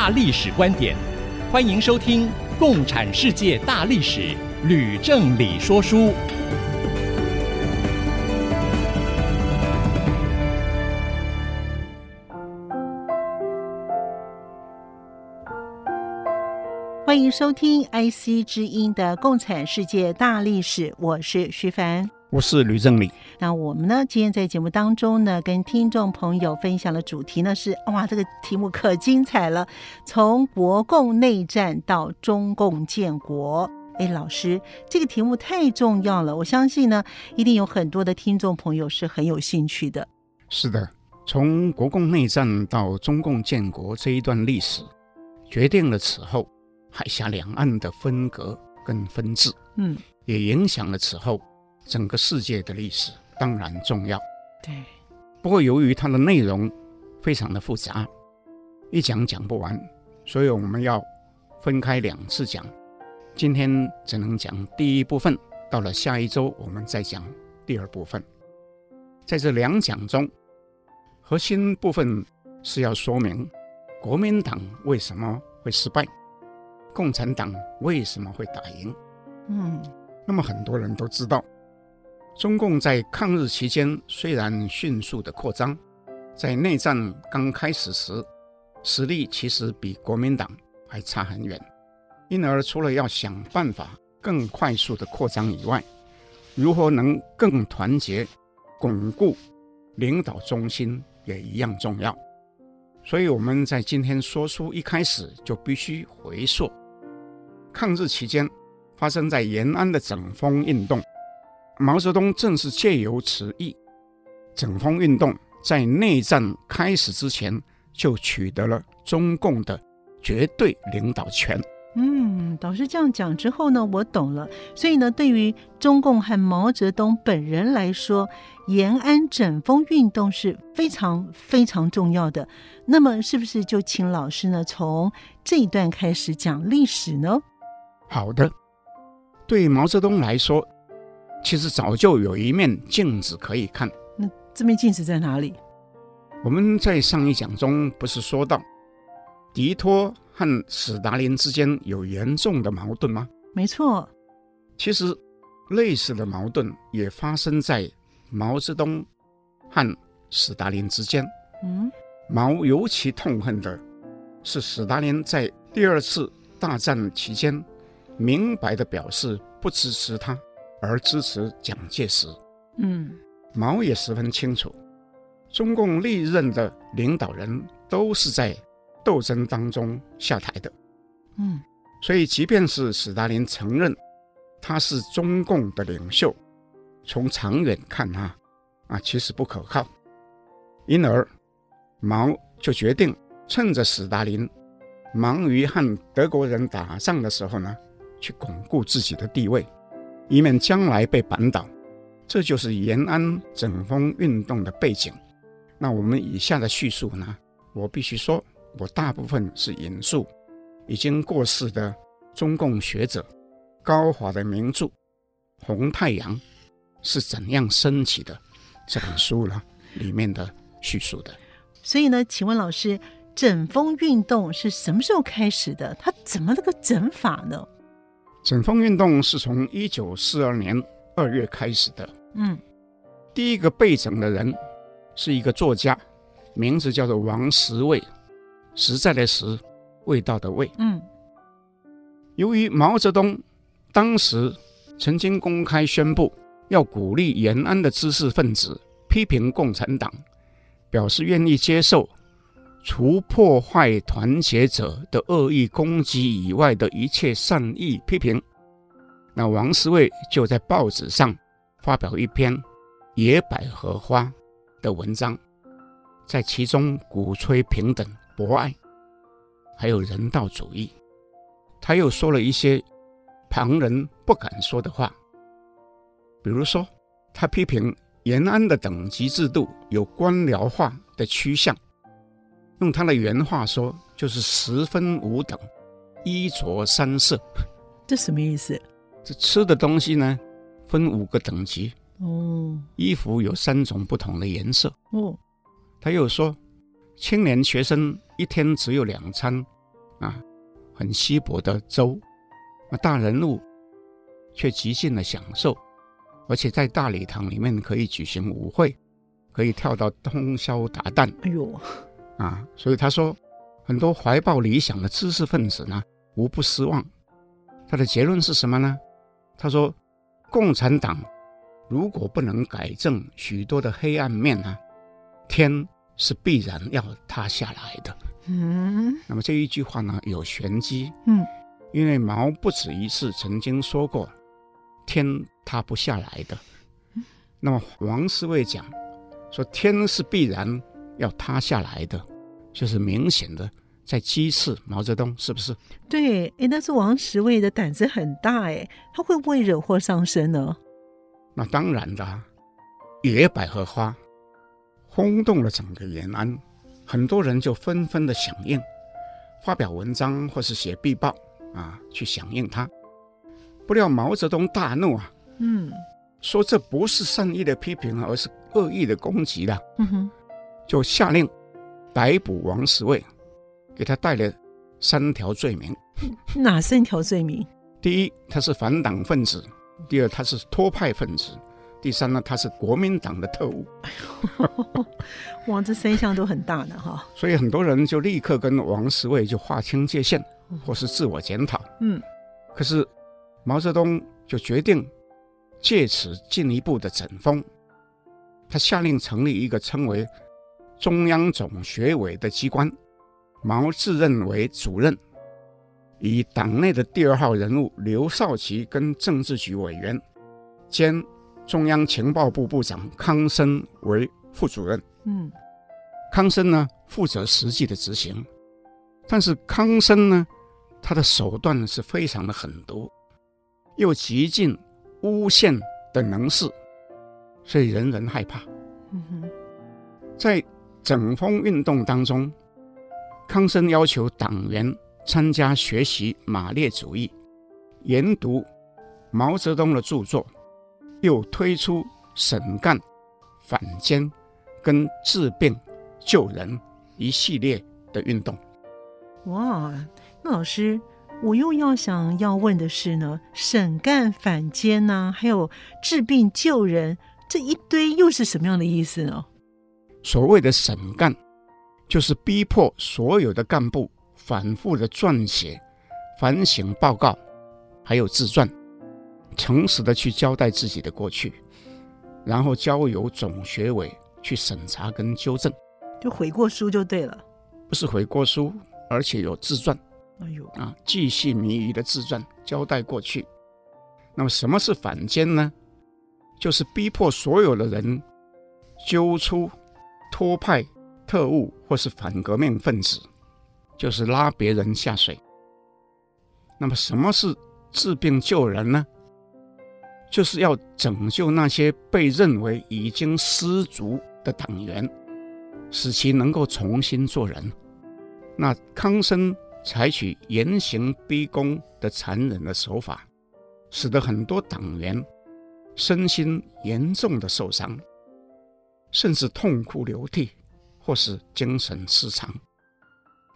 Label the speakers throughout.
Speaker 1: 大历史观点，欢迎收听《共产世界大历史》，吕正理说书。
Speaker 2: 欢迎收听 IC 之音的《共产世界大历史》，我是徐凡。
Speaker 3: 我是吕正理。
Speaker 2: 那我们呢？今天在节目当中呢，跟听众朋友分享的主题呢是：哇，这个题目可精彩了！从国共内战到中共建国。哎，老师，这个题目太重要了，我相信呢，一定有很多的听众朋友是很有兴趣的。
Speaker 3: 是的，从国共内战到中共建国这一段历史，决定了此后海峡两岸的分隔跟分治。嗯，也影响了此后。整个世界的历史当然重要，
Speaker 2: 对。
Speaker 3: 不过由于它的内容非常的复杂，一讲讲不完，所以我们要分开两次讲。今天只能讲第一部分，到了下一周我们再讲第二部分。在这两讲中，核心部分是要说明国民党为什么会失败，共产党为什么会打赢。嗯，那么很多人都知道。中共在抗日期间虽然迅速的扩张，在内战刚开始时，实力其实比国民党还差很远。因而，除了要想办法更快速的扩张以外，如何能更团结、巩固领导中心也一样重要。所以，我们在今天说书一开始就必须回溯抗日期间发生在延安的整风运动。毛泽东正是借由此役，整风运动在内战开始之前就取得了中共的绝对领导权。
Speaker 2: 嗯，导师这样讲之后呢，我懂了。所以呢，对于中共和毛泽东本人来说，延安整风运动是非常非常重要的。那么，是不是就请老师呢，从这一段开始讲历史呢？
Speaker 3: 好的，对毛泽东来说。其实早就有一面镜子可以看。
Speaker 2: 那这面镜子在哪里？
Speaker 3: 我们在上一讲中不是说到，迪托和史达林之间有严重的矛盾吗？
Speaker 2: 没错。
Speaker 3: 其实类似的矛盾也发生在毛泽东和史达林之间。嗯。毛尤其痛恨的是史达林在第二次大战期间明白的表示不支持他。而支持蒋介石，嗯，毛也十分清楚，中共历任的领导人都是在斗争当中下台的，嗯，所以即便是史达林承认他是中共的领袖，从长远看啊，啊，其实不可靠，因而毛就决定趁着史达林忙于和德国人打仗的时候呢，去巩固自己的地位。以免将来被扳倒，这就是延安整风运动的背景。那我们以下的叙述呢，我必须说，我大部分是引述已经过世的中共学者高华的名著《红太阳是怎样升起的》这本书了里面的叙述的。
Speaker 2: 所以呢，请问老师，整风运动是什么时候开始的？它怎么这个整法呢？
Speaker 3: 整风运动是从一九四二年二月开始的。嗯，第一个被整的人是一个作家，名字叫做王实卫，实在的实，味道的味。嗯，由于毛泽东当时曾经公开宣布要鼓励延安的知识分子批评共产党，表示愿意接受。除破坏团结者的恶意攻击以外的一切善意批评，那王实卫就在报纸上发表一篇《野百合花》的文章，在其中鼓吹平等博爱，还有人道主义。他又说了一些旁人不敢说的话，比如说，他批评延安的等级制度有官僚化的趋向，用他的原话说，就是十分五等，衣着三色。
Speaker 2: 这什么意思？
Speaker 3: 这吃的东西呢，分五个等级。
Speaker 2: 哦，
Speaker 3: 衣服有三种不同的颜色。
Speaker 2: 哦，
Speaker 3: 他又说，青年学生一天只有两餐，啊，很稀薄的粥。那大人物却极尽了享受，而且在大礼堂里面可以举行舞会，可以跳到通宵达旦。
Speaker 2: 哎呦，
Speaker 3: 啊，所以他说，很多怀抱理想的知识分子呢，无不失望。他的结论是什么呢？他说，共产党。如果不能改正许多的黑暗面呢、啊，天是必然要塌下来的。
Speaker 2: 嗯，
Speaker 3: 那么这一句话呢，有玄机。
Speaker 2: 嗯，
Speaker 3: 因为毛不止一次曾经说过，天塌不下来的。那么王思卫讲说天是必然要塌下来的，就是明显的在讥刺毛泽东，是不是？
Speaker 2: 对，哎，但是王世卫的胆子很大，哎，他会不会惹祸上身呢？
Speaker 3: 那当然的，野百合花轰动了整个延安，很多人就纷纷的响应，发表文章或是写壁报啊，去响应他。不料毛泽东大怒啊，
Speaker 2: 嗯，
Speaker 3: 说这不是善意的批评，而是恶意的攻击的，
Speaker 2: 嗯哼，
Speaker 3: 就下令逮捕王世卫，给他带了三条罪名。
Speaker 2: 哪三条罪名？
Speaker 3: 第一，他是反党分子。第二，他是托派分子；第三呢，他是国民党的特务。
Speaker 2: 哇，这三项都很大的哈。
Speaker 3: 所以很多人就立刻跟王世卫就划清界限，或是自我检讨。
Speaker 2: 嗯，
Speaker 3: 可是毛泽东就决定借此进一步的整风，他下令成立一个称为中央总学委的机关，毛自任为主任。以党内的第二号人物刘少奇跟政治局委员兼中央情报部部长康生为副主任。
Speaker 2: 嗯，
Speaker 3: 康生呢负责实际的执行，但是康生呢，他的手段是非常的狠毒，又极尽诬陷的能事，所以人人害怕。
Speaker 2: 嗯哼，
Speaker 3: 在整风运动当中，康生要求党员。参加学习马列主义，研读毛泽东的著作，又推出审干、反奸跟治病救人一系列的运动。
Speaker 2: 哇，那老师，我又要想要问的是呢，审干、反奸呐、还有治病救人这一堆又是什么样的意思呢？
Speaker 3: 所谓的审干，就是逼迫所有的干部。反复的撰写反省报告，还有自传，诚实的去交代自己的过去，然后交由总学委去审查跟纠正，
Speaker 2: 就悔过书就对了。
Speaker 3: 不是悔过书，而且有自传。
Speaker 2: 哎呦
Speaker 3: 啊，巨细靡遗的自传交代过去。那么什么是反间呢？就是逼迫所有的人揪出托派、特务或是反革命分子。就是拉别人下水。那么，什么是治病救人呢？就是要拯救那些被认为已经失足的党员，使其能够重新做人。那康生采取严刑逼供的残忍的手法，使得很多党员身心严重的受伤，甚至痛哭流涕，或是精神失常。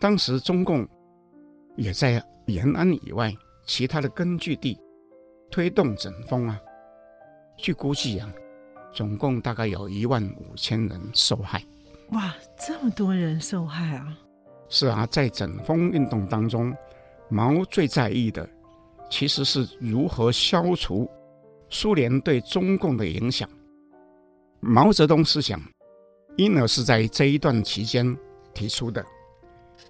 Speaker 3: 当时中共也在延安以外其他的根据地推动整风啊，据估计啊，总共大概有一万五千人受害。
Speaker 2: 哇，这么多人受害啊！
Speaker 3: 是啊，在整风运动当中，毛最在意的其实是如何消除苏联对中共的影响。毛泽东思想，因而是在这一段期间提出的。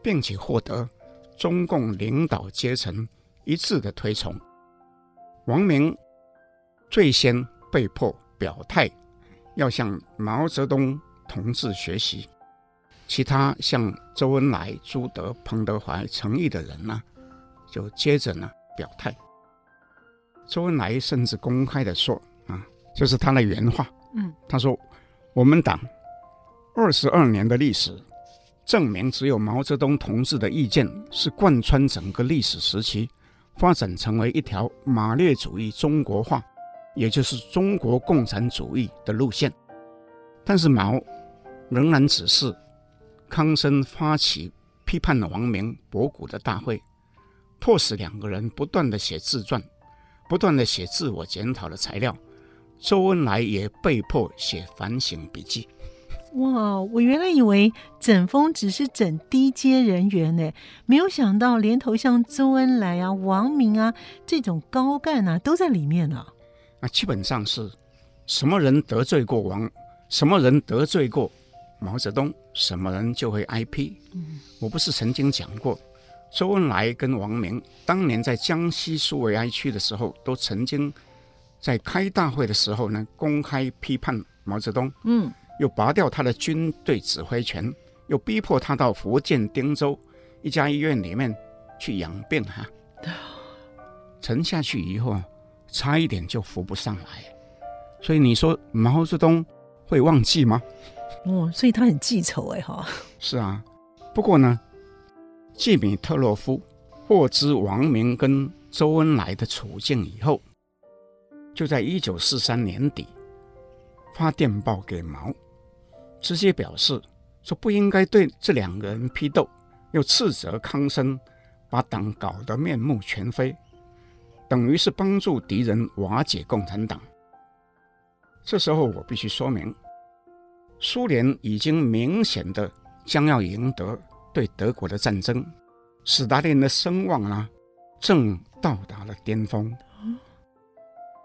Speaker 3: 并且获得中共领导阶层一致的推崇。王明最先被迫表态，要向毛泽东同志学习。其他像周恩来、朱德、彭德怀、陈毅的人呢，就接着呢表态。周恩来甚至公开的说啊，就是他的原话，嗯，他说：“我们党二十二年的历史，证明只有毛泽东同志的意见是贯穿整个历史时期，发展成为一条马列主义中国化，也就是中国共产主义的路线。但是毛仍然只是。”康生发起批判王明、博古的大会，迫使两个人不断的写自传，不断的写自我检讨的材料。周恩来也被迫写反省笔记。
Speaker 2: 哇，我原来以为整风只是整低阶人员呢，没有想到连头像周恩来啊、王明啊这种高干啊都在里面了。
Speaker 3: 那基本上是什么人得罪过王，什么人得罪过毛泽东，什么人就会挨批。嗯，我不是曾经讲过，周恩来跟王明当年在江西苏维埃区的时候，都曾经在开大会的时候呢，公开批判毛泽东。嗯，又拔掉他的军队指挥权，又逼迫他到福建汀州一家医院里面去养病哈。沉下去以后，差一点就浮不上来。所以你说毛泽东会忘记吗？
Speaker 2: 哦，所以他很记仇哎哈。
Speaker 3: 是啊，不过呢，季米特洛夫获知王明跟周恩来的处境以后，就在一九四三年底发电报给毛，直接表示说不应该对这两个人批斗，又斥责康生把党搞得面目全非，等于是帮助敌人瓦解共产党。这时候我必须说明。苏联已经明显的将要赢得对德国的战争，斯大林的声望啊，正到达了巅峰。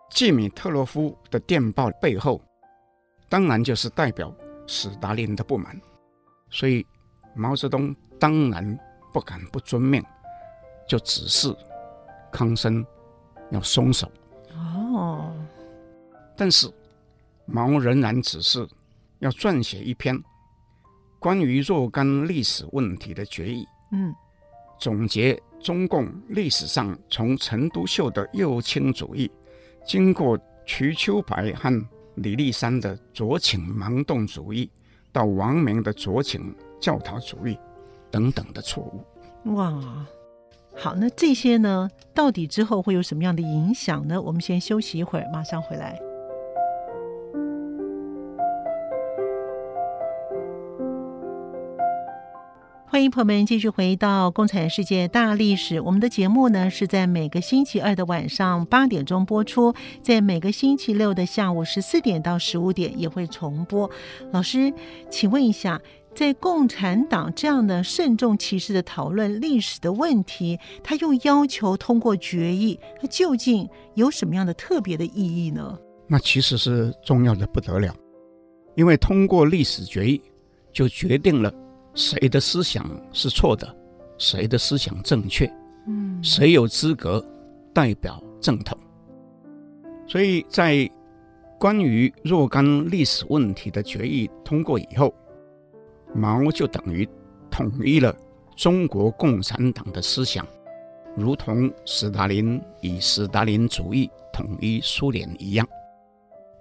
Speaker 3: 季米特洛夫的电报背后，当然就是代表斯大林的不满，所以毛泽东当然不敢不遵命，就指示康生要松手。哦，但是毛仍然指示。要撰写一篇关于若干历史问题的决议，嗯，总结中共历史上从陈独秀的右倾主义，经过瞿秋白和李立三的酌情盲动主义，到王明的酌情教条主义等等的错误。
Speaker 2: 哇，好，那这些呢，到底之后会有什么样的影响呢？我们先休息一会儿，马上回来。欢迎朋友们继续回到《共产世界大历史》。我们的节目呢是在每个星期二的晚上八点钟播出，在每个星期六的下午十四点到十五点也会重播。老师，请问一下，在共产党这样的慎重其事的讨论历史的问题，他又要求通过决议，它究竟有什么样的特别的意义呢？
Speaker 3: 那其实是重要的不得了，因为通过历史决议，就决定了。谁的思想是错的，谁的思想正确？嗯，谁有资格代表正统？所以在关于若干历史问题的决议通过以后，毛就等于统一了中国共产党的思想，如同斯大林以斯大林主义统一苏联一样，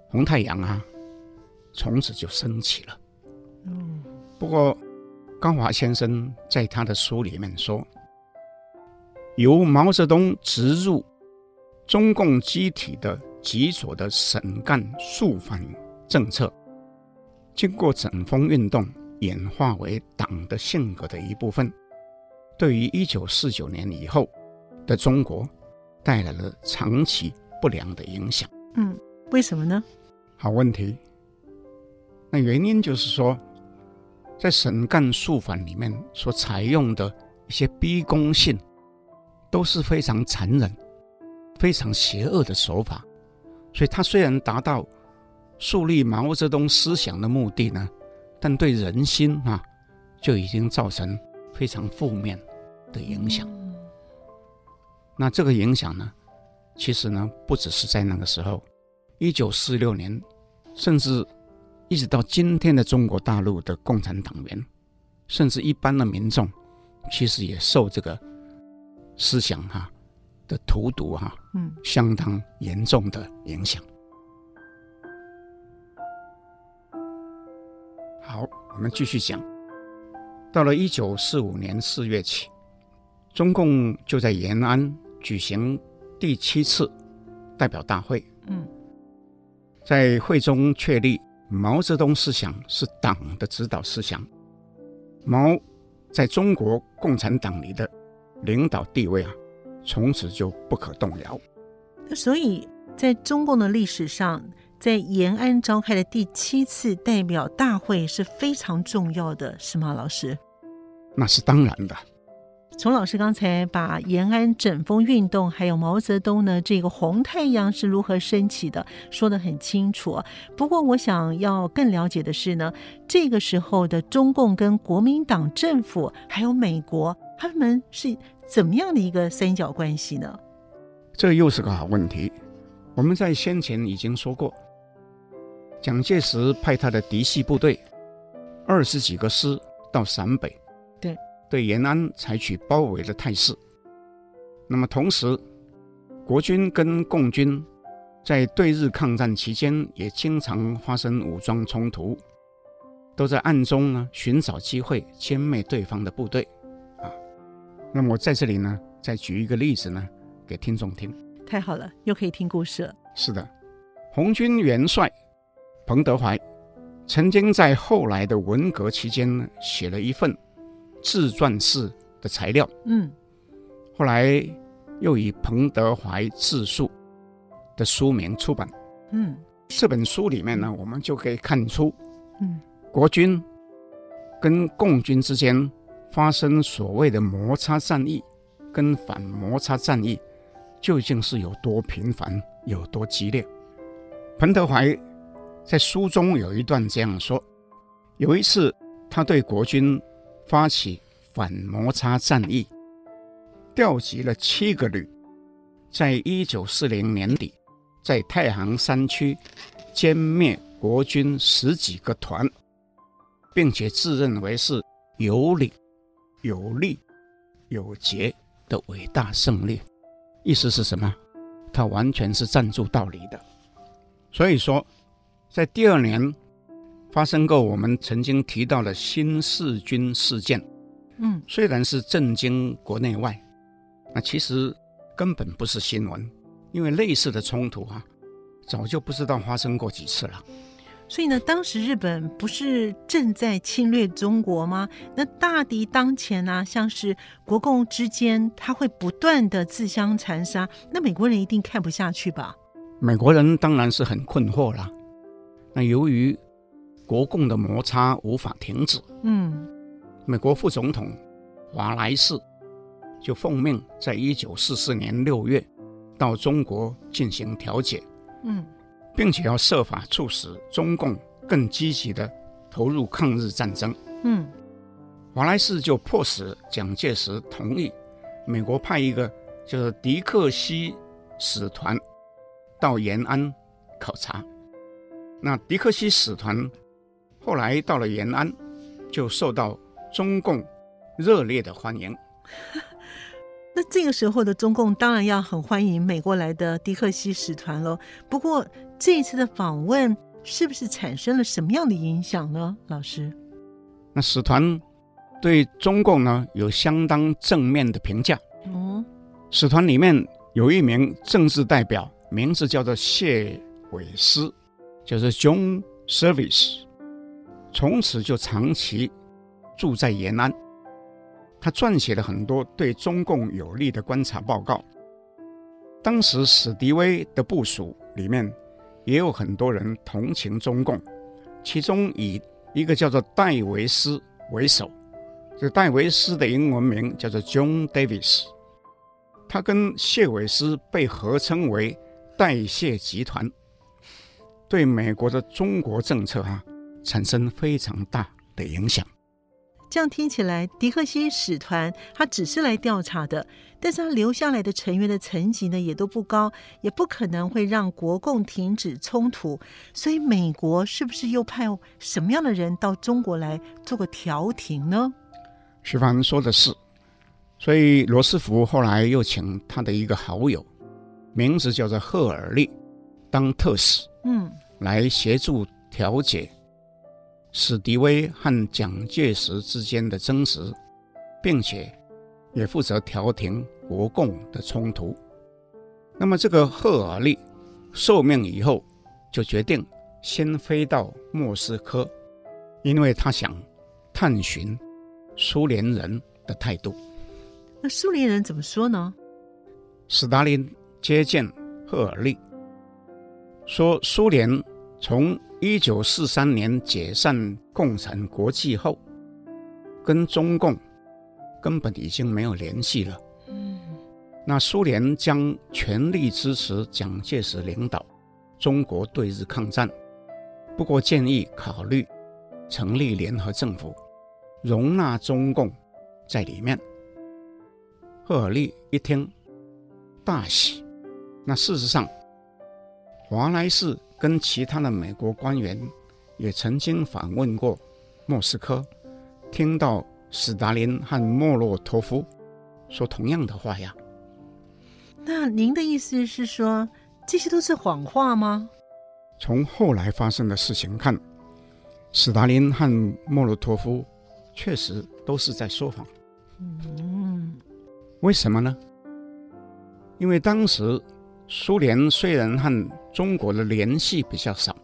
Speaker 3: 红太阳啊，从此就升起了。嗯，不过。高华先生在他的书里面说，由毛泽东植入中共机体的极左的省干肃反政策，经过整风运动演化为党的性格的一部分，对于一九四九年以后的中国带来了长期不良的影响。
Speaker 2: 嗯，为什么呢？
Speaker 3: 好问题。那原因就是说。在省干肃反里面所采用的一些逼宫性，都是非常残忍、非常邪恶的手法。所以，他虽然达到树立毛泽东思想的目的呢，但对人心啊，就已经造成非常负面的影响。那这个影响呢，其实呢，不只是在那个时候，一九四六年，甚至。一直到今天的中国大陆的共产党员，甚至一般的民众，其实也受这个思想哈的荼毒哈，嗯，相当严重的影响。好，我们继续讲。到了一九四五年四月起，中共就在延安举行第七次代表大会。嗯，在会中确立毛泽东思想是党的指导思想，毛在中国共产党里的领导地位啊，从此就不可动摇。
Speaker 2: 所以，在中共的历史上，在延安召开的第七次代表大会是非常重要的，是吗，老师？
Speaker 3: 那是当然的。
Speaker 2: 从老师刚才把延安整风运动，还有毛泽东呢这个红太阳是如何升起的，说得很清楚。不过，我想要更了解的是呢，这个时候的中共跟国民党政府还有美国，他们是怎么样的一个三角关系呢？
Speaker 3: 这又是个好问题。我们在先前已经说过。蒋介石派他的嫡系部队二十几个师到陕北，
Speaker 2: 对
Speaker 3: 对延安采取包围的态势。那么同时，国军跟共军在对日抗战期间也经常发生武装冲突，都在暗中呢寻找机会歼灭对方的部队。啊，那么我在这里呢再举一个例子呢给听众听。
Speaker 2: 太好了，又可以听故事了。
Speaker 3: 是的，红军元帅。彭德怀曾经在后来的文革期间呢，写了一份自传式的材料。嗯，后来又以彭德怀自述的书名出版。嗯，这本书里面呢，我们就可以看出，嗯，国军跟共军之间发生所谓的摩擦战役跟反摩擦战役，究竟是有多频繁、有多激烈。彭德怀。在书中有一段这样说：有一次，他对国军发起反摩擦战役，调集了七个旅，在一九四零年底，在太行山区歼灭国军十几个团，并且自认为是有理、有利、有节的伟大胜利。意思是什么？他完全是站住道理的。所以说。在第二年，发生过我们曾经提到的新四军事件。嗯，虽然是震惊国内外，那其实根本不是新闻，因为类似的冲突啊，早就不知道发生过几次了。
Speaker 2: 所以呢，当时日本不是正在侵略中国吗？那大敌当前呢、啊，像是国共之间，他会不断的自相残杀，那美国人一定看不下去吧？
Speaker 3: 美国人当然是很困惑了。那由于国共的摩擦无法停止，嗯，美国副总统华莱士就奉命在一九四四年六月到中国进行调解，嗯，并且要设法促使中共更积极地投入抗日战争，嗯，华莱士就迫使蒋介石同意美国派一个就是迪克西使团到延安考察。那迪克西使团后来到了延安，就受到中共热烈的欢迎。
Speaker 2: 那这个时候的中共当然要很欢迎美国来的迪克西使团喽。不过这一次的访问是不是产生了什么样的影响呢？老师，
Speaker 3: 那使团对中共呢有相当正面的评价。哦，使团里面有一名政治代表，名字叫做谢伟思。就是 John Service，从此就长期住在延安。他撰写了很多对中共有利的观察报告。当时史迪威的部属里面也有很多人同情中共，其中以一个叫做戴维斯为首。这戴维斯的英文名叫做 John Davis，他跟谢维斯被合称为戴谢集团。对美国的中国政策哈、产生非常大的影响。
Speaker 2: 这样听起来，迪克西使团他只是来调查的，但是他留下来的成员的层级呢也都不高，也不可能会让国共停止冲突。所以美国是不是又派什么样的人到中国来做个调停呢？
Speaker 3: 徐帆说的是，所以罗斯福后来又请他的一个好友，名字叫做赫尔利，当特使，嗯，来协助调解史迪威和蒋介石之间的争执，并且也负责调停国共的冲突。那么这个赫尔利受命以后，就决定先飞到莫斯科，因为他想探寻苏联人的态度。
Speaker 2: 那苏联人怎么说呢？
Speaker 3: 斯大林接见赫尔利，说苏联从一九四三年解散共产国际后，跟中共根本已经没有联系了。那苏联将全力支持蒋介石领导中国对日抗战，不过建议考虑成立联合政府，容纳中共在里面。赫尔利一听大喜。那事实上，华莱士跟其他的美国官员也曾经访问过莫斯科，听到斯大林和莫洛托夫说同样的话呀。
Speaker 2: 那您的意思是说，这些都是谎话吗？
Speaker 3: 从后来发生的事情看，斯大林和莫洛托夫确实都是在说谎。嗯，为什么呢？因为当时苏联虽然和中国的联系比较少，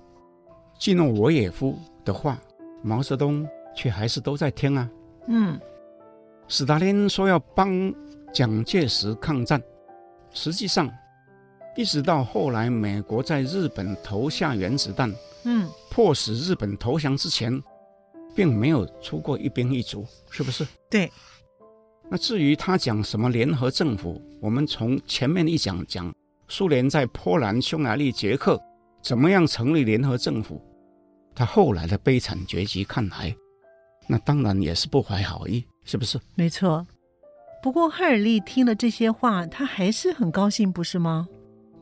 Speaker 3: 季诺维也夫的话，毛泽东却还是都在听啊。嗯，斯大林说要帮蒋介石抗战。实际上，一直到后来，美国在日本投下原子弹，嗯，迫使日本投降之前，并没有出过一兵一卒，是不是？
Speaker 2: 对。
Speaker 3: 那至于他讲什么联合政府，我们从前面一讲讲苏联在波兰、匈牙利、捷克怎么样成立联合政府，他后来的悲惨结局看来，那当然也是不怀好意，是不是？
Speaker 2: 没错。不过，赫尔利听了这些话，他还是很高兴，不是吗？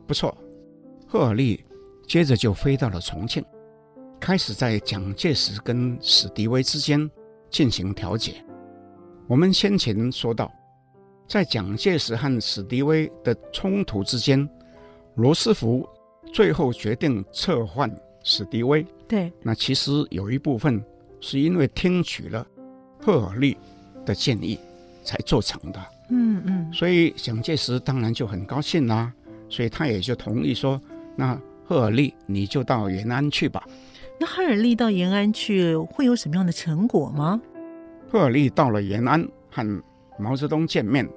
Speaker 3: 不错，赫尔利接着就飞到了重庆，开始在蒋介石跟史迪威之间进行调解。我们先前说到，在蒋介石和史迪威的冲突之间，罗斯福最后决定撤换史迪威。
Speaker 2: 对，
Speaker 3: 那其实有一部分是因为听取了赫尔利的建议。才做成的，嗯嗯，所以蒋介石当然就很高兴啦，所以他也就同意说，那赫尔利你就到延安去吧。
Speaker 2: 那赫尔利到延安去会有什么样的成果吗？
Speaker 3: 赫尔利到了延安和毛泽东见面，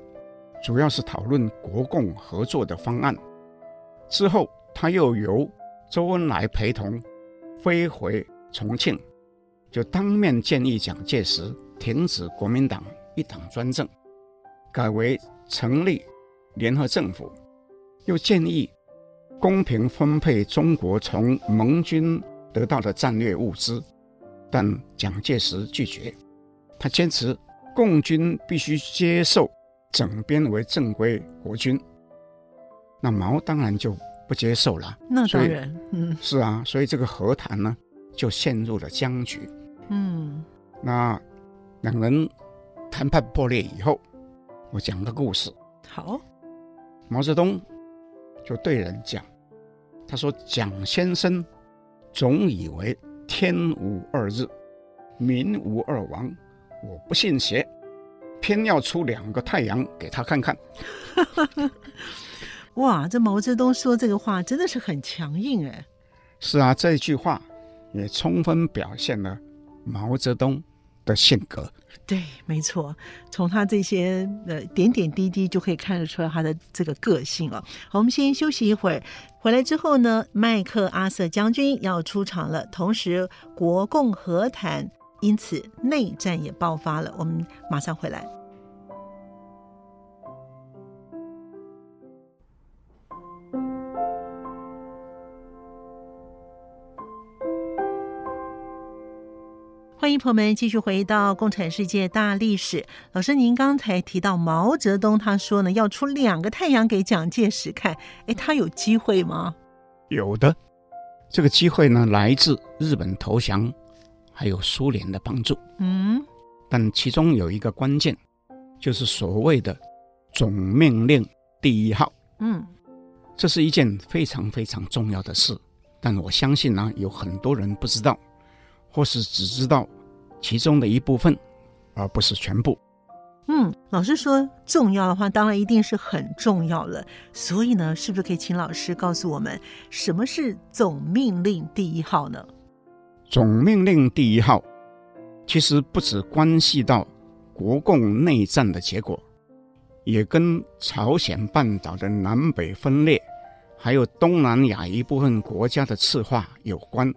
Speaker 3: 主要是讨论国共合作的方案。之后他又由周恩来陪同飞回重庆，就当面建议蒋介石停止国民党。一党专政，改为成立联合政府，又建议公平分配中国从盟军得到的战略物资，但蒋介石拒绝，他坚持共军必须接受整编为正规国军，那毛当然就不接受了。
Speaker 2: 那当然，嗯，
Speaker 3: 是啊，所以这个和谈呢就陷入了僵局。嗯，那两人。谈判破裂以后，我讲个故事。
Speaker 2: 好，
Speaker 3: 毛泽东就对人讲，他说：“蒋先生总以为天无二日，民无二王，我不信邪，偏要出两个太阳给他看看。”
Speaker 2: 哇，这毛泽东说这个话真的是很强硬哎。
Speaker 3: 是啊，这句话也充分表现了毛泽东的性格。
Speaker 2: 对，没错，从他这些呃点点滴滴就可以看得出来他的这个个性了。好，我们先休息一会儿，回来之后呢，麦克阿瑟将军要出场了，同时国共和谈，因此内战也爆发了。我们马上回来。欢迎朋友们继续回到《共产世界大历史》。老师，您刚才提到毛泽东，他说呢要出两个太阳给蒋介石看，哎，他有机会吗？
Speaker 3: 有的，这个机会呢来自日本投降，还有苏联的帮助。嗯，但其中有一个关键，就是所谓的总命令第一号。
Speaker 2: 嗯，
Speaker 3: 这是一件非常非常重要的事，但我相信呢，有很多人不知道，或是只知道其中的一部分，而不是全部。
Speaker 2: 嗯，老师说重要的话，当然一定是很重要了。所以呢，是不是可以请老师告诉我们，什么是总命令第一号呢？
Speaker 3: 总命令第一号，其实不只关系到国共内战的结果，也跟朝鲜半岛的南北分裂，还有东南亚一部分国家的赤化有关，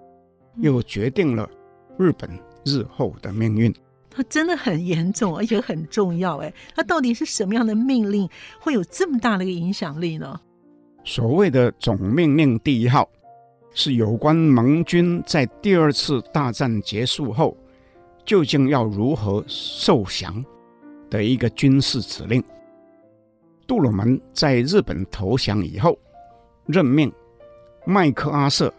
Speaker 3: 又决定了日本日后的命运。
Speaker 2: 它真的很严重，而且很重要。哎，它到底是什么样的命令会有这么大的一个影响力呢？
Speaker 3: 所谓的总命令第一号，是有关盟军在第二次大战结束后，究竟要如何受降的一个军事指令。杜鲁门在日本投降以后，任命麦克阿瑟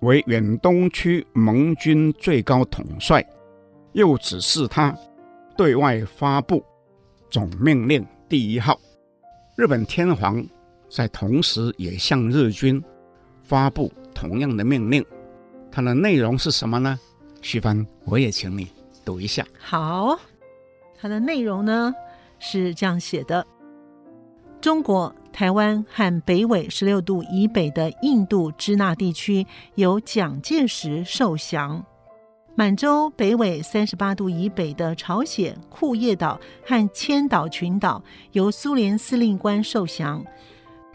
Speaker 3: 为远东区盟军最高统帅。又指示他对外发布总命令第一号。日本天皇在同时也向日军发布同样的命令。它的内容是什么呢？徐帆，我也请你读一下。
Speaker 2: 好，它的内容呢是这样写的：中国台湾和北纬十六度以北的印度支那地区由蒋介石受降。满洲北纬三十八度以北的朝鲜库页岛和千岛群岛由苏联司令官受降；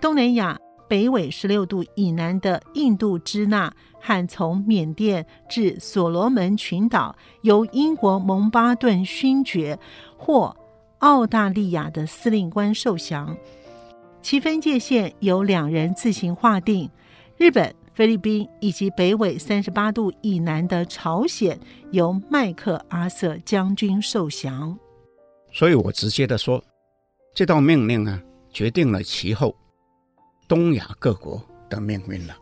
Speaker 2: 东南亚北纬十六度以南的印度支那和从缅甸至所罗门群岛由英国蒙巴顿勋爵或澳大利亚的司令官受降，其分界线由两人自行划定。日本。菲律宾以及北纬三十八度以南的朝鲜，由麦克阿瑟将军受降。
Speaker 3: 所以我直接的说，这道命令呢，决定了其后东亚各国的命运了。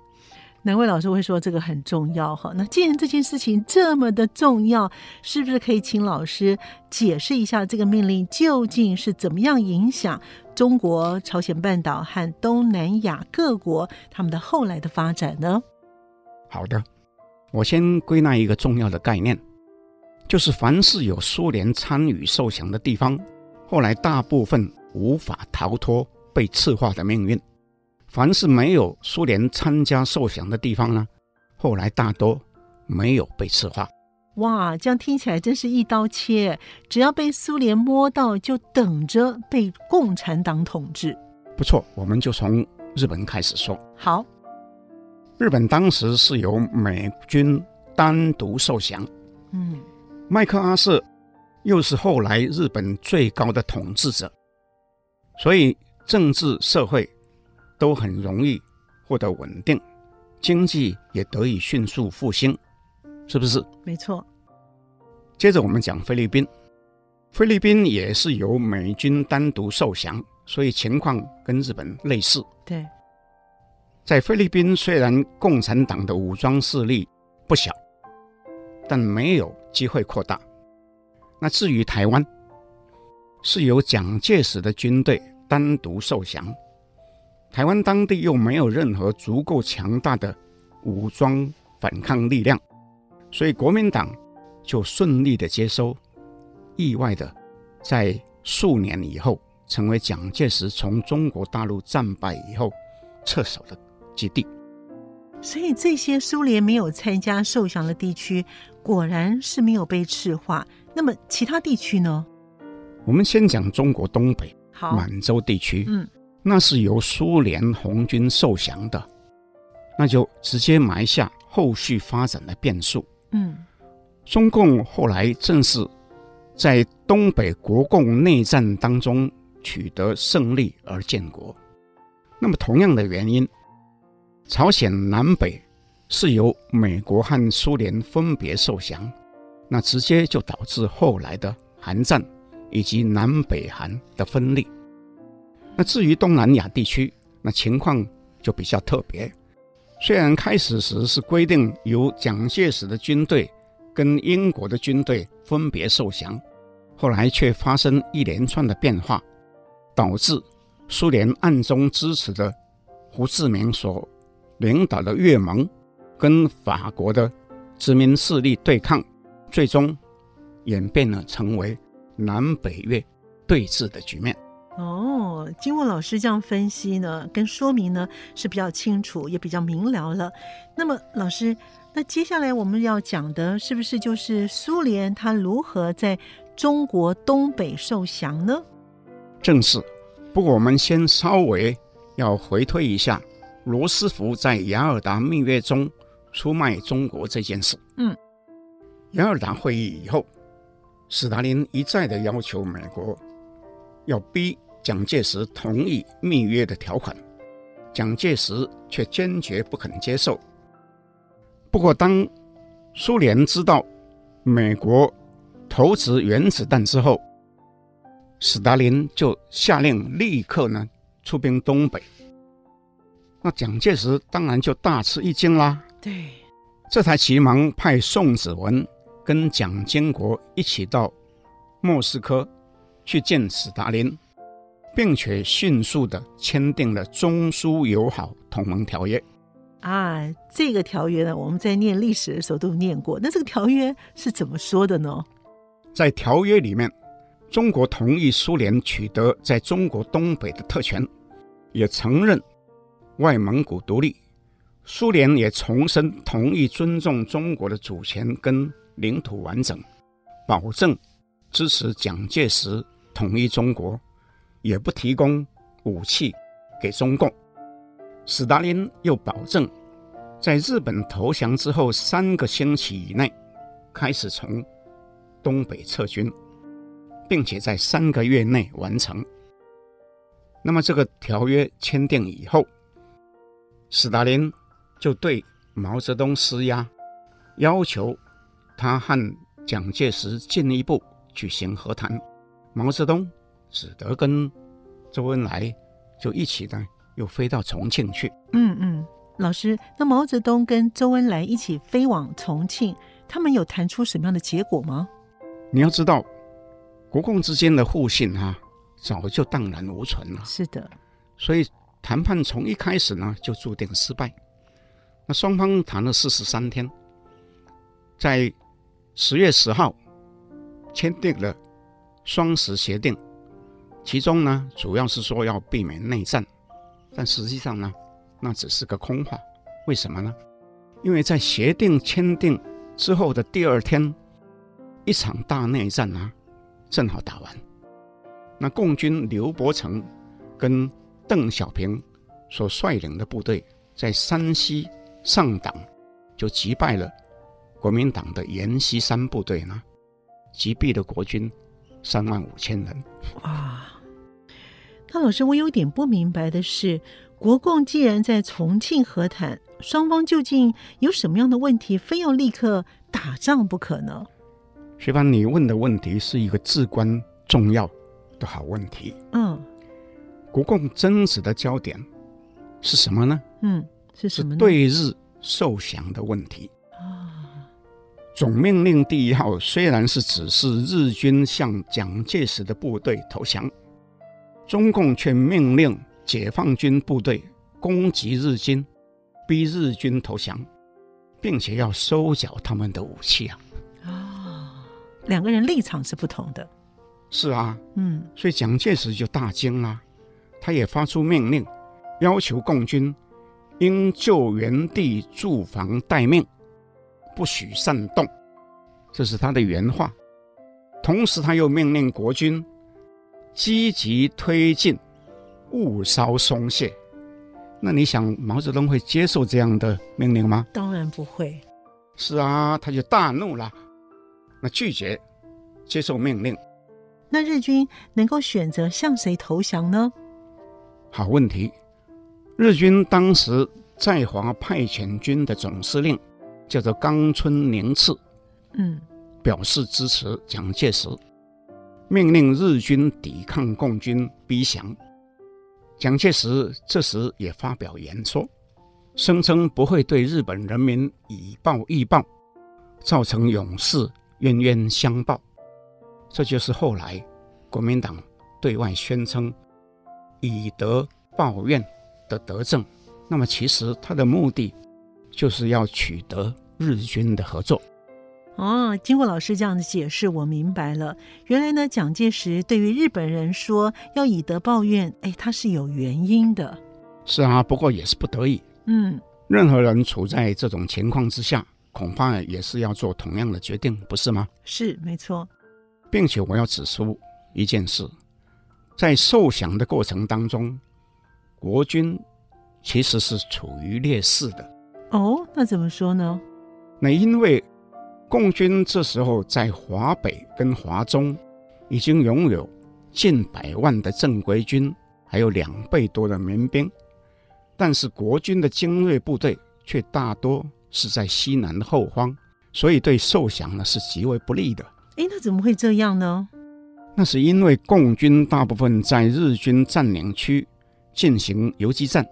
Speaker 2: 难怪老师会说这个很重要哈。那既然这件事情这么的重要，是不是可以请老师解释一下这个命令究竟是怎么样影响中国、朝鲜半岛和东南亚各国他们的后来的发展呢？
Speaker 3: 好的，我先归纳一个重要的概念，就是凡是有苏联参与受降的地方，后来大部分无法逃脱被赤化的命运。凡是没有苏联参加受降的地方呢，后来大多没有被赤化。
Speaker 2: 哇，这样听起来真是一刀切！只要被苏联摸到，就等着被共产党统治。
Speaker 3: 不错，我们就从日本开始说。
Speaker 2: 好，
Speaker 3: 日本当时是由美军单独受降。
Speaker 2: 嗯，
Speaker 3: 麦克阿瑟又是后来日本最高的统治者，所以政治社会。都很容易获得稳定，经济也得以迅速复兴，是不是？
Speaker 2: 没错。
Speaker 3: 接着我们讲菲律宾，菲律宾也是由美军单独受降，所以情况跟日本类似。
Speaker 2: 对，
Speaker 3: 在菲律宾虽然共产党的武装势力不小，但没有机会扩大。那至于台湾，是由蒋介石的军队单独受降。台湾当地又没有任何足够强大的武装反抗力量，所以国民党就顺利的接收，意外的在数年以后成为蒋介石从中国大陆战败以后撤守的基地。
Speaker 2: 所以这些苏联没有参加受降的地区，果然是没有被赤化。那么其他地区呢？
Speaker 3: 我们先讲中国东北，
Speaker 2: 好，
Speaker 3: 满洲地区，
Speaker 2: 嗯。
Speaker 3: 那是由苏联红军受降的，那就直接埋下后续发展的变数。
Speaker 2: 嗯，
Speaker 3: 中共后来正是在东北国共内战当中取得胜利而建国。那么同样的原因，朝鲜南北是由美国和苏联分别受降，那直接就导致后来的韩战以及南北韩的分裂。那至于东南亚地区，那情况就比较特别。虽然开始时是规定由蒋介石的军队跟英国的军队分别受降，后来却发生一连串的变化，导致苏联暗中支持的胡志明所领导的越盟跟法国的殖民势力对抗，最终演变了成为南北越对峙的局面。
Speaker 2: 哦，经过老师这样分析呢，跟说明呢是比较清楚，也比较明了了。那么，老师，那接下来我们要讲的是不是就是苏联它如何在中国东北受降呢？
Speaker 3: 正是。不过，我们先稍微要回推一下罗斯福在雅尔达蜜月中出卖中国这件事。
Speaker 2: 嗯，
Speaker 3: 雅尔达会议以后，斯大林一再的要求美国要逼。蒋介石同意密约的条款，蒋介石却坚决不肯接受。不过，当苏联知道美国投掷原子弹之后，斯大林就下令立刻呢出兵东北。那蒋介石当然就大吃一惊啦。
Speaker 2: 对，
Speaker 3: 这才急忙派宋子文跟蒋经国一起到莫斯科去见斯大林。并且迅速地签订了中苏友好同盟条约。
Speaker 2: 啊，这个条约呢，我们在念历史的时候都念过。那这个条约是怎么说的呢？
Speaker 3: 在条约里面，中国同意苏联取得在中国东北的特权，也承认外蒙古独立。苏联也重申同意尊重中国的主权跟领土完整，保证支持蒋介石统一中国。也不提供武器给中共。斯大林又保证，在日本投降之后三个星期以内，开始从东北撤军，并且在三个月内完成。那么这个条约签订以后，斯大林就对毛泽东施压，要求他和蒋介石进一步举行和谈。毛泽东。只得跟周恩来就一起呢，又飞到重庆去。
Speaker 2: 嗯嗯，老师，那毛泽东跟周恩来一起飞往重庆，他们有谈出什么样的结果吗？
Speaker 3: 你要知道，国共之间的互信哈、啊，早就荡然无存了。
Speaker 2: 是的，
Speaker 3: 所以谈判从一开始呢就注定失败。那双方谈了四十三天，在十月十号签订了双十协定。其中呢，主要是说要避免内战，但实际上呢，那只是个空话。为什么呢？因为在协定签订之后的第二天，一场大内战啊，正好打完。那共军刘伯承跟邓小平所率领的部队，在山西上党就击败了国民党的阎锡山部队呢，击毙了国军三万五千人。
Speaker 2: 哇！那老师，我有点不明白的是，国共既然在重庆和谈，双方究竟有什么样的问题，非要立刻打仗不可呢？
Speaker 3: 徐帆，你问的问题是一个至关重要的好问题。
Speaker 2: 嗯，
Speaker 3: 国共争执的焦点是什么呢？
Speaker 2: 嗯，是什么呢？
Speaker 3: 对日受降的问题。
Speaker 2: 啊，
Speaker 3: 总命令第一号虽然是指示日军向蒋介石的部队投降。中共却命令解放军部队攻击日军，逼日军投降，并且要收缴他们的武器啊！
Speaker 2: 啊、哦，两个人立场是不同的。
Speaker 3: 是啊，
Speaker 2: 嗯，
Speaker 3: 所以蒋介石就大惊了，他也发出命令，要求共军应就原地驻防待命，不许擅动，这是他的原话。同时，他又命令国军。积极推进，勿稍松懈。那你想，毛泽东会接受这样的命令吗？
Speaker 2: 当然不会。
Speaker 3: 是啊，他就大怒了，那拒绝接受命令。
Speaker 2: 那日军能够选择向谁投降呢？
Speaker 3: 好问题。日军当时在华派遣军的总司令叫做冈村宁次，
Speaker 2: 嗯，
Speaker 3: 表示支持蒋介石。命令日军抵抗共军逼降，蒋介石这时也发表演说，声称不会对日本人民以暴易暴，造成永世冤冤相报。这就是后来国民党对外宣称以德报怨的德政。那么其实他的目的就是要取得日军的合作。
Speaker 2: 哦，经过老师这样的解释，我明白了。原来呢，蒋介石对于日本人说要以德报怨，哎，他是有原因的。
Speaker 3: 是啊，不过也是不得已。
Speaker 2: 嗯，
Speaker 3: 任何人处在这种情况之下，恐怕也是要做同样的决定，不是吗？
Speaker 2: 是，没错。
Speaker 3: 并且我要指出一件事，在受降的过程当中，国军其实是处于劣势的。
Speaker 2: 哦，那怎么说呢？
Speaker 3: 那因为共军这时候在华北跟华中已经拥有近百万的正规军，还有两倍多的民兵，但是国军的精锐部队却大多是在西南的后方，所以对受降呢是极为不利的。
Speaker 2: 哎，那怎么会这样呢？
Speaker 3: 那是因为共军大部分在日军占领区进行游击战，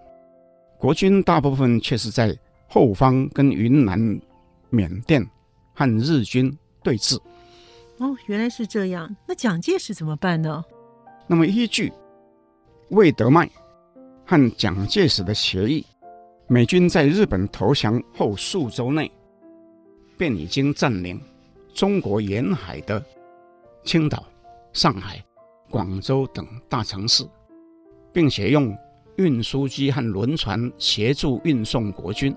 Speaker 3: 国军大部分却是在后方跟云南、缅甸。和日军对峙。
Speaker 2: 哦，原来是这样。那蒋介石怎么办呢？
Speaker 3: 那么依据魏德迈和蒋介石的协议，美军在日本投降后数周内，便已经占领中国沿海的青岛、上海、广州等大城市，并且用运输机和轮船协助运送国军，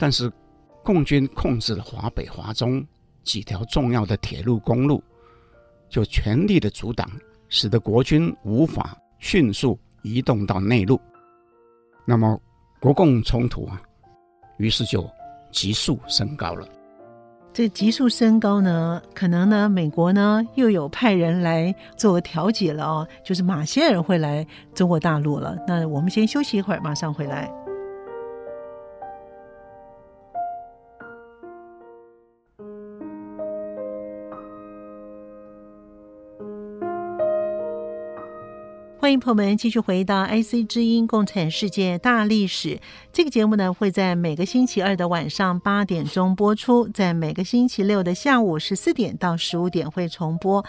Speaker 3: 但是。共军控制了华北、华中几条重要的铁路、公路，就全力的阻挡，使得国军无法迅速移动到内陆。那么，国共冲突啊，于是就急速升高了。
Speaker 2: 这急速升高呢，可能呢，美国呢又有派人来做调解了哦，就是马歇尔会来中国大陆了。那我们先休息一会儿，马上回来。欢迎朋友们继续回到 IC 之音《共产世界大历史》这个节目呢，会在每个星期二的晚上八点钟播出，在每个星期六的下午十四点到十五点会重播。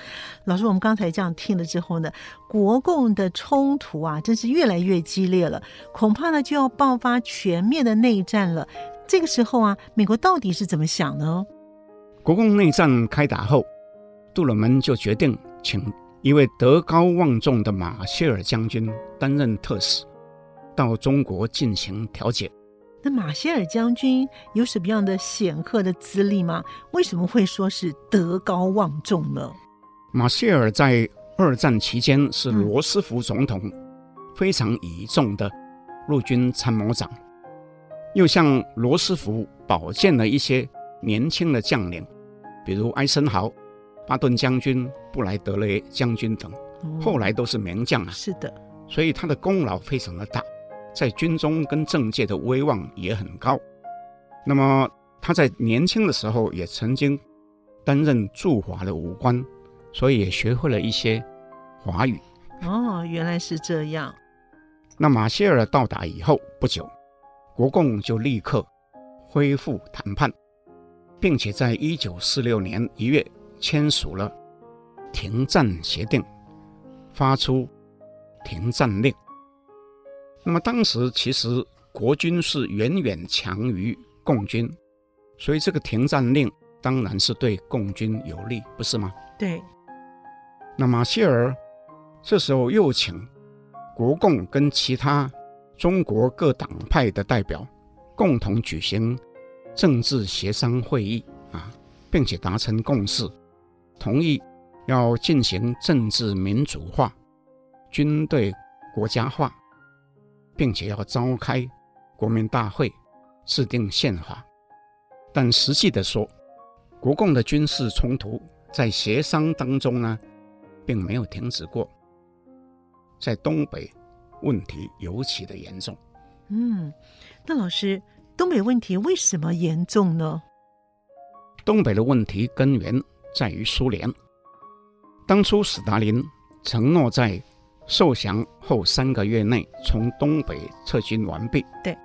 Speaker 2: 老师，我们刚才这样听了之后呢，国共的冲突啊，真是越来越激烈了，恐怕呢就要爆发全面的内战了。这个时候啊，美国到底是怎么想呢？
Speaker 3: 国共内战开打后，杜鲁门就决定请。一位德高望重的马歇尔将军担任特使，到中国进行调解。
Speaker 2: 那马歇尔将军有什么样的显赫的资历吗？为什么会说是德高望重呢？
Speaker 3: 马歇尔在二战期间是罗斯福总统非常倚重的陆军参谋长，又向罗斯福保荐了一些年轻的将领，比如艾森豪。巴顿将军、布莱德雷将军等，后来都是名将啊。
Speaker 2: 是的，
Speaker 3: 所以他的功劳非常的大，在军中跟政界的威望也很高。那么他在年轻的时候也曾经担任驻华的武官，所以也学会了一些华语。
Speaker 2: 哦，原来是这样。
Speaker 3: 那马歇尔到达以后不久，国共就立刻恢复谈判，并且在一九四六年一月。签署了停战协定，发出停战令。那么当时其实国军是远远强于共军，所以这个停战令当然是对共军有利，不是吗？
Speaker 2: 对。
Speaker 3: 那马歇尔这时候又请国共跟其他中国各党派的代表共同举行政治协商会议啊，并且达成共识。同意要进行政治民主化、军队国家化，并且要召开国民大会、制定宪法。但实际的说，国共的军事冲突在协商当中呢，并没有停止过。在东北，问题尤其的严重。
Speaker 2: 嗯，那老师，东北问题为什么严重呢？
Speaker 3: 东北的问题根源。在于苏联，当初斯大林承诺在受降后三个月内从东北撤军完毕，
Speaker 2: 对，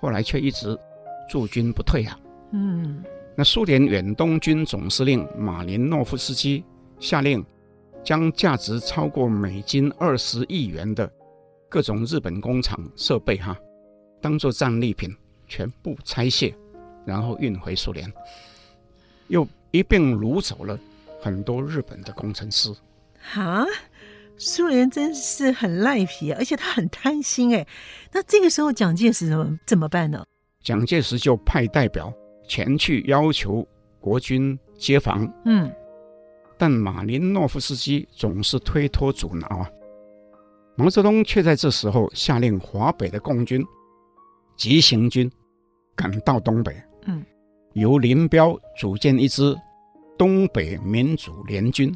Speaker 3: 后来却一直驻军不退啊。
Speaker 2: 嗯，
Speaker 3: 那苏联远东军总司令马林诺夫斯基下令将价值超过美金二十亿元的各种日本工厂设备哈，当做战利品全部拆卸，然后运回苏联，又一并掳走了很多日本的工程师。
Speaker 2: 哈，苏联真是很赖皮，而且他很贪心哎。那这个时候蒋介石怎么怎么办呢？
Speaker 3: 蒋介石就派代表前去要求国军接防。
Speaker 2: 嗯。
Speaker 3: 但马林诺夫斯基总是推脱阻挠啊，毛泽东却在这时候下令华北的共军急行军赶到东北，
Speaker 2: 嗯，
Speaker 3: 由林彪组建一支东北民主联军。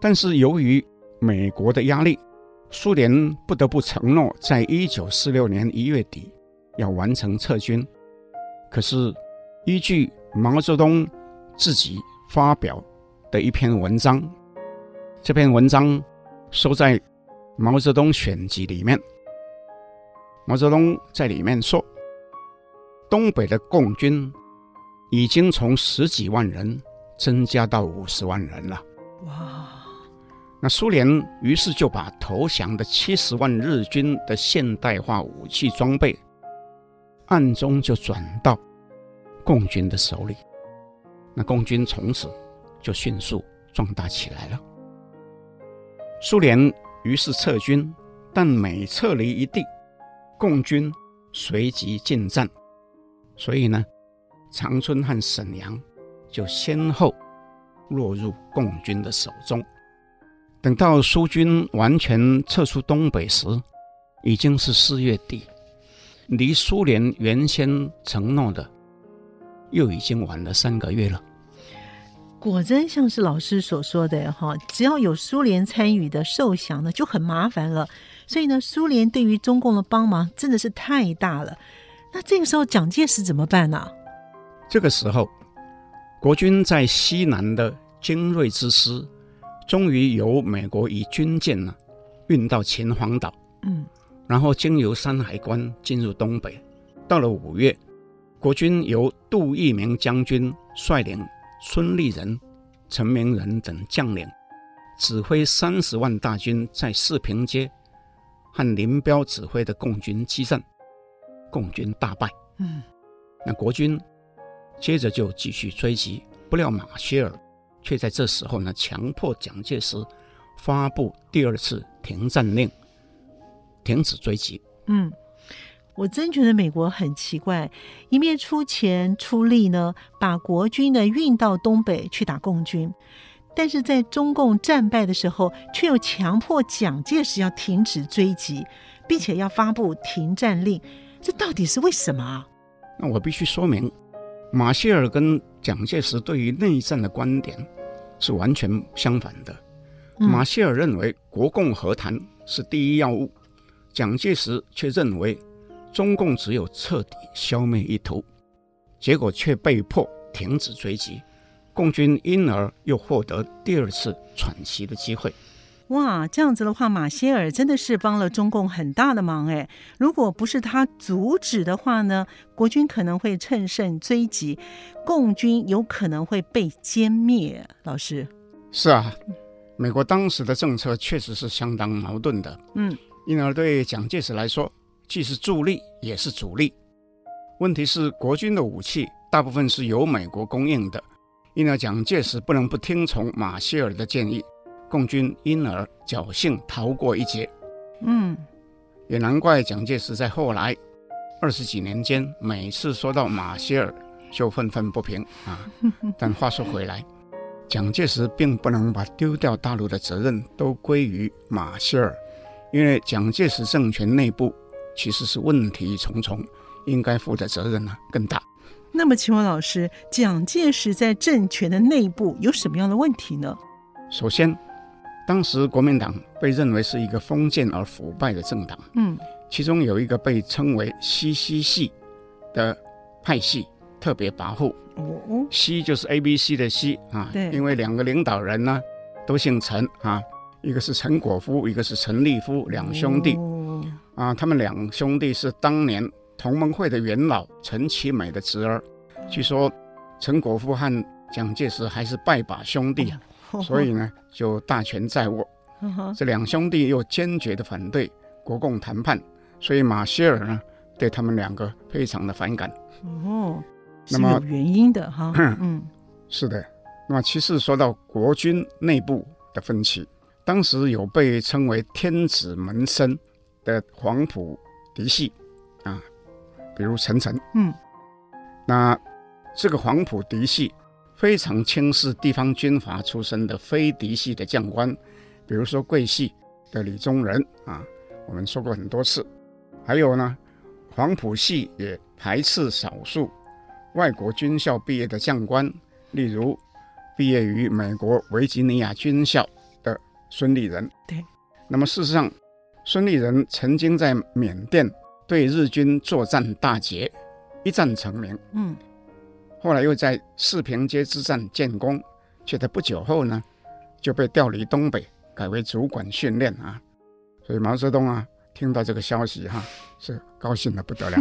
Speaker 3: 但是由于美国的压力，苏联不得不承诺在一九四六年一月底要完成撤军。可是依据毛泽东自己发表的一篇文章，这篇文章收在《毛泽东选集》里面。毛泽东在里面说，东北的共军已经从十几万人增加到五十万人了。
Speaker 2: 哇！
Speaker 3: 那苏联于是就把投降的七十万日军的现代化武器装备，暗中就转到共军的手里。那共军从此。就迅速壮大起来了。苏联于是撤军，但每撤离一地，共军随即进战。所以呢，长春和沈阳就先后落入共军的手中。等到苏军完全撤出东北时，已经是四月底，离苏联原先承诺的又已经晚了三个月了。
Speaker 2: 果真像是老师所说的哈，只要有苏联参与的受降呢，就很麻烦了。所以呢，苏联对于中共的帮忙真的是太大了。那这个时候蒋介石怎么办呢？
Speaker 3: 这个时候，国军在西南的精锐之师，终于由美国以军舰呢运到秦皇岛，
Speaker 2: 嗯，
Speaker 3: 然后经由山海关进入东北。到了五月，国军由杜聿明将军率领。孙立人、陈明仁等将领指挥三十万大军在四平街和林彪指挥的共军激战，共军大败。
Speaker 2: 嗯，
Speaker 3: 那国军接着就继续追击，不料马歇尔却在这时候呢，强迫蒋介石发布第二次停战令，停止追击。
Speaker 2: 嗯。我真觉得美国很奇怪，一面出钱出力呢，把国军呢运到东北去打共军，但是在中共战败的时候，却又强迫蒋介石要停止追击，并且要发布停战令，这到底是为什么啊？
Speaker 3: 那我必须说明，马歇尔跟蒋介石对于内战的观点是完全相反的。嗯、马歇尔认为国共和谈是第一要务，蒋介石却认为。中共只有彻底消灭一头，结果却被迫停止追击，共军因而又获得第二次喘息的机会。
Speaker 2: 哇，这样子的话，马歇尔真的是帮了中共很大的忙哎！如果不是他阻止的话呢，国军可能会乘胜追击，共军有可能会被歼灭。老师，
Speaker 3: 是啊，美国当时的政策确实是相当矛盾的。
Speaker 2: 嗯，
Speaker 3: 因而对蒋介石来说。既是助力也是阻力。问题是，国军的武器大部分是由美国供应的，因而蒋介石不能不听从马歇尔的建议，共军因而侥幸逃过一劫。
Speaker 2: 嗯，
Speaker 3: 也难怪蒋介石在后来二十几年间，每次说到马歇尔就愤愤不平啊。但话说回来，蒋介石并不能把丢掉大陆的责任都归于马歇尔，因为蒋介石政权内部。其实是问题重重，应该负的责任呢更大。
Speaker 2: 那么，请问老师，蒋介石在政权的内部有什么样的问题呢？
Speaker 3: 首先，当时国民党被认为是一个封建而腐败的政党，
Speaker 2: 嗯，
Speaker 3: 其中有一个被称为西西系的派系特别跋扈。
Speaker 2: 哦，
Speaker 3: 西就是 A B C 的西啊，
Speaker 2: 对，
Speaker 3: 因为两个领导人呢都姓陈啊，一个是陈果夫，一个是陈立夫，两兄弟。哦啊，他们两兄弟是当年同盟会的元老陈其美的侄儿。据说陈果夫和蒋介石还是拜把兄弟。所以呢就大权在握。这两兄弟又坚决的反对国共谈判，所以马歇尔呢对他们两个非常的反感。
Speaker 2: 哦，那么有原因的哈。嗯，
Speaker 3: 是的。那么其次说到国军内部的分歧，当时有被称为天子门生的黄埔嫡系啊，比如陈诚。嗯，那这个黄埔嫡系非常轻视地方军阀出身的非嫡系的将官。比如说桂系的李宗仁啊，我们说过很多次。还有呢，黄埔系也排斥少数外国军校毕业的将官，例如毕业于美国维吉尼亚军校的孙立人。
Speaker 2: 对。
Speaker 3: 那么事实上，孙立人曾经在缅甸对日军作战大捷，一战成名。嗯。后来又在四平街之战建功，却在不久后呢就被调离东北。改为主管训练啊，所以毛泽东啊听到这个消息哈、啊、是高兴的不得了。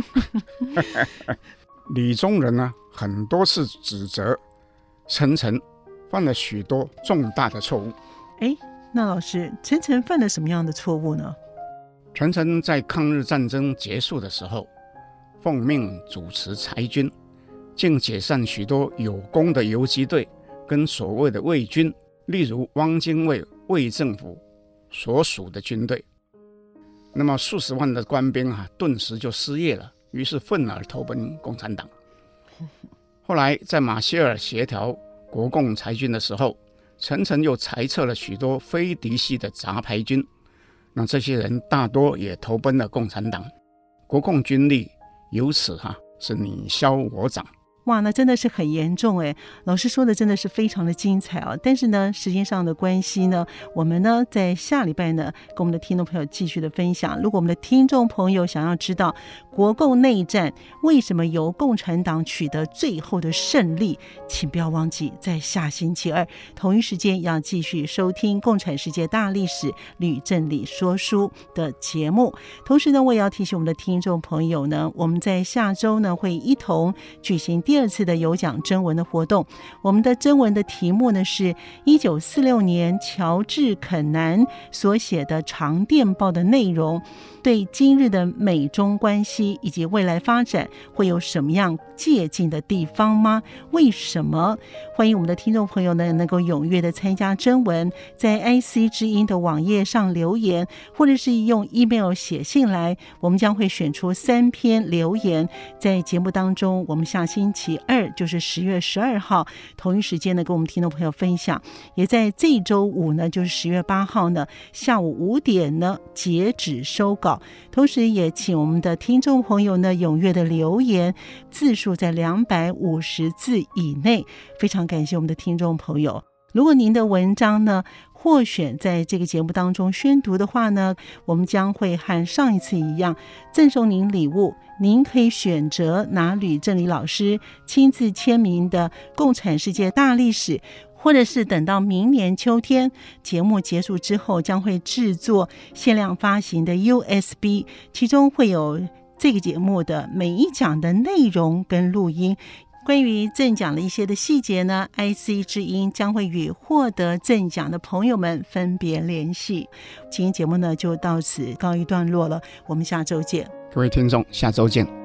Speaker 3: 李宗仁呢很多次指责陈诚犯了许多重大的错误。
Speaker 2: 哎，那老师，陈诚犯了什么样的错误呢？
Speaker 3: 陈诚在抗日战争结束的时候，奉命主持裁军，竟解散许多有功的游击队跟所谓的卫军，例如汪精卫。卫政府所属的军队，那么数十万的官兵啊，顿时就失业了，于是愤而投奔共产党。后来在马歇尔协调国共裁军的时候，陈诚又裁撤了许多非嫡系的杂牌军，那这些人大多也投奔了共产党，国共军力由此哈、啊、是你消我长。
Speaker 2: 哇，那真的是很严重哎！老师说的真的是非常的精彩啊。但是呢，时间上的关系呢，我们呢在下礼拜呢跟我们的听众朋友继续的分享。如果我们的听众朋友想要知道国共内战为什么由共产党取得最后的胜利，请不要忘记在下星期二同一时间要继续收听《共产世界大历史吕振理说书》的节目。同时呢，我也要提醒我们的听众朋友呢，我们在下周呢会一同举行。第二次的有奖征文的活动，我们的征文的题目呢是一九四六年乔治肯南所写的长电报的内容。对今日的美中关系以及未来发展会有什么样借鉴的地方吗？为什么？欢迎我们的听众朋友呢，能够踊跃的参加征文，在 IC 之音的网页上留言，或者是用 email 写信来，我们将会选出三篇留言，在节目当中，我们下星期二就是十月十二号同一时间呢，跟我们听众朋友分享，也在这周五呢，就是十月八号呢下午五点呢截止收稿同时，也请我们的听众朋友呢踊跃的留言，字数在两百五十字以内。非常感谢我们的听众朋友。如果您的文章呢获选在这个节目当中宣读的话呢，我们将会和上一次一样赠送您礼物。您可以选择拿吕正理老师亲自签名的《共产世界大历史》。或者是等到明年秋天节目结束之后，将会制作限量发行的 USB，其中会有这个节目的每一讲的内容跟录音。关于赠奖的一些的细节呢，IC 之音将会与获得赠奖的朋友们分别联系。今天节目呢就到此告一段落了，我们下周见。
Speaker 3: 各位听众，下周见。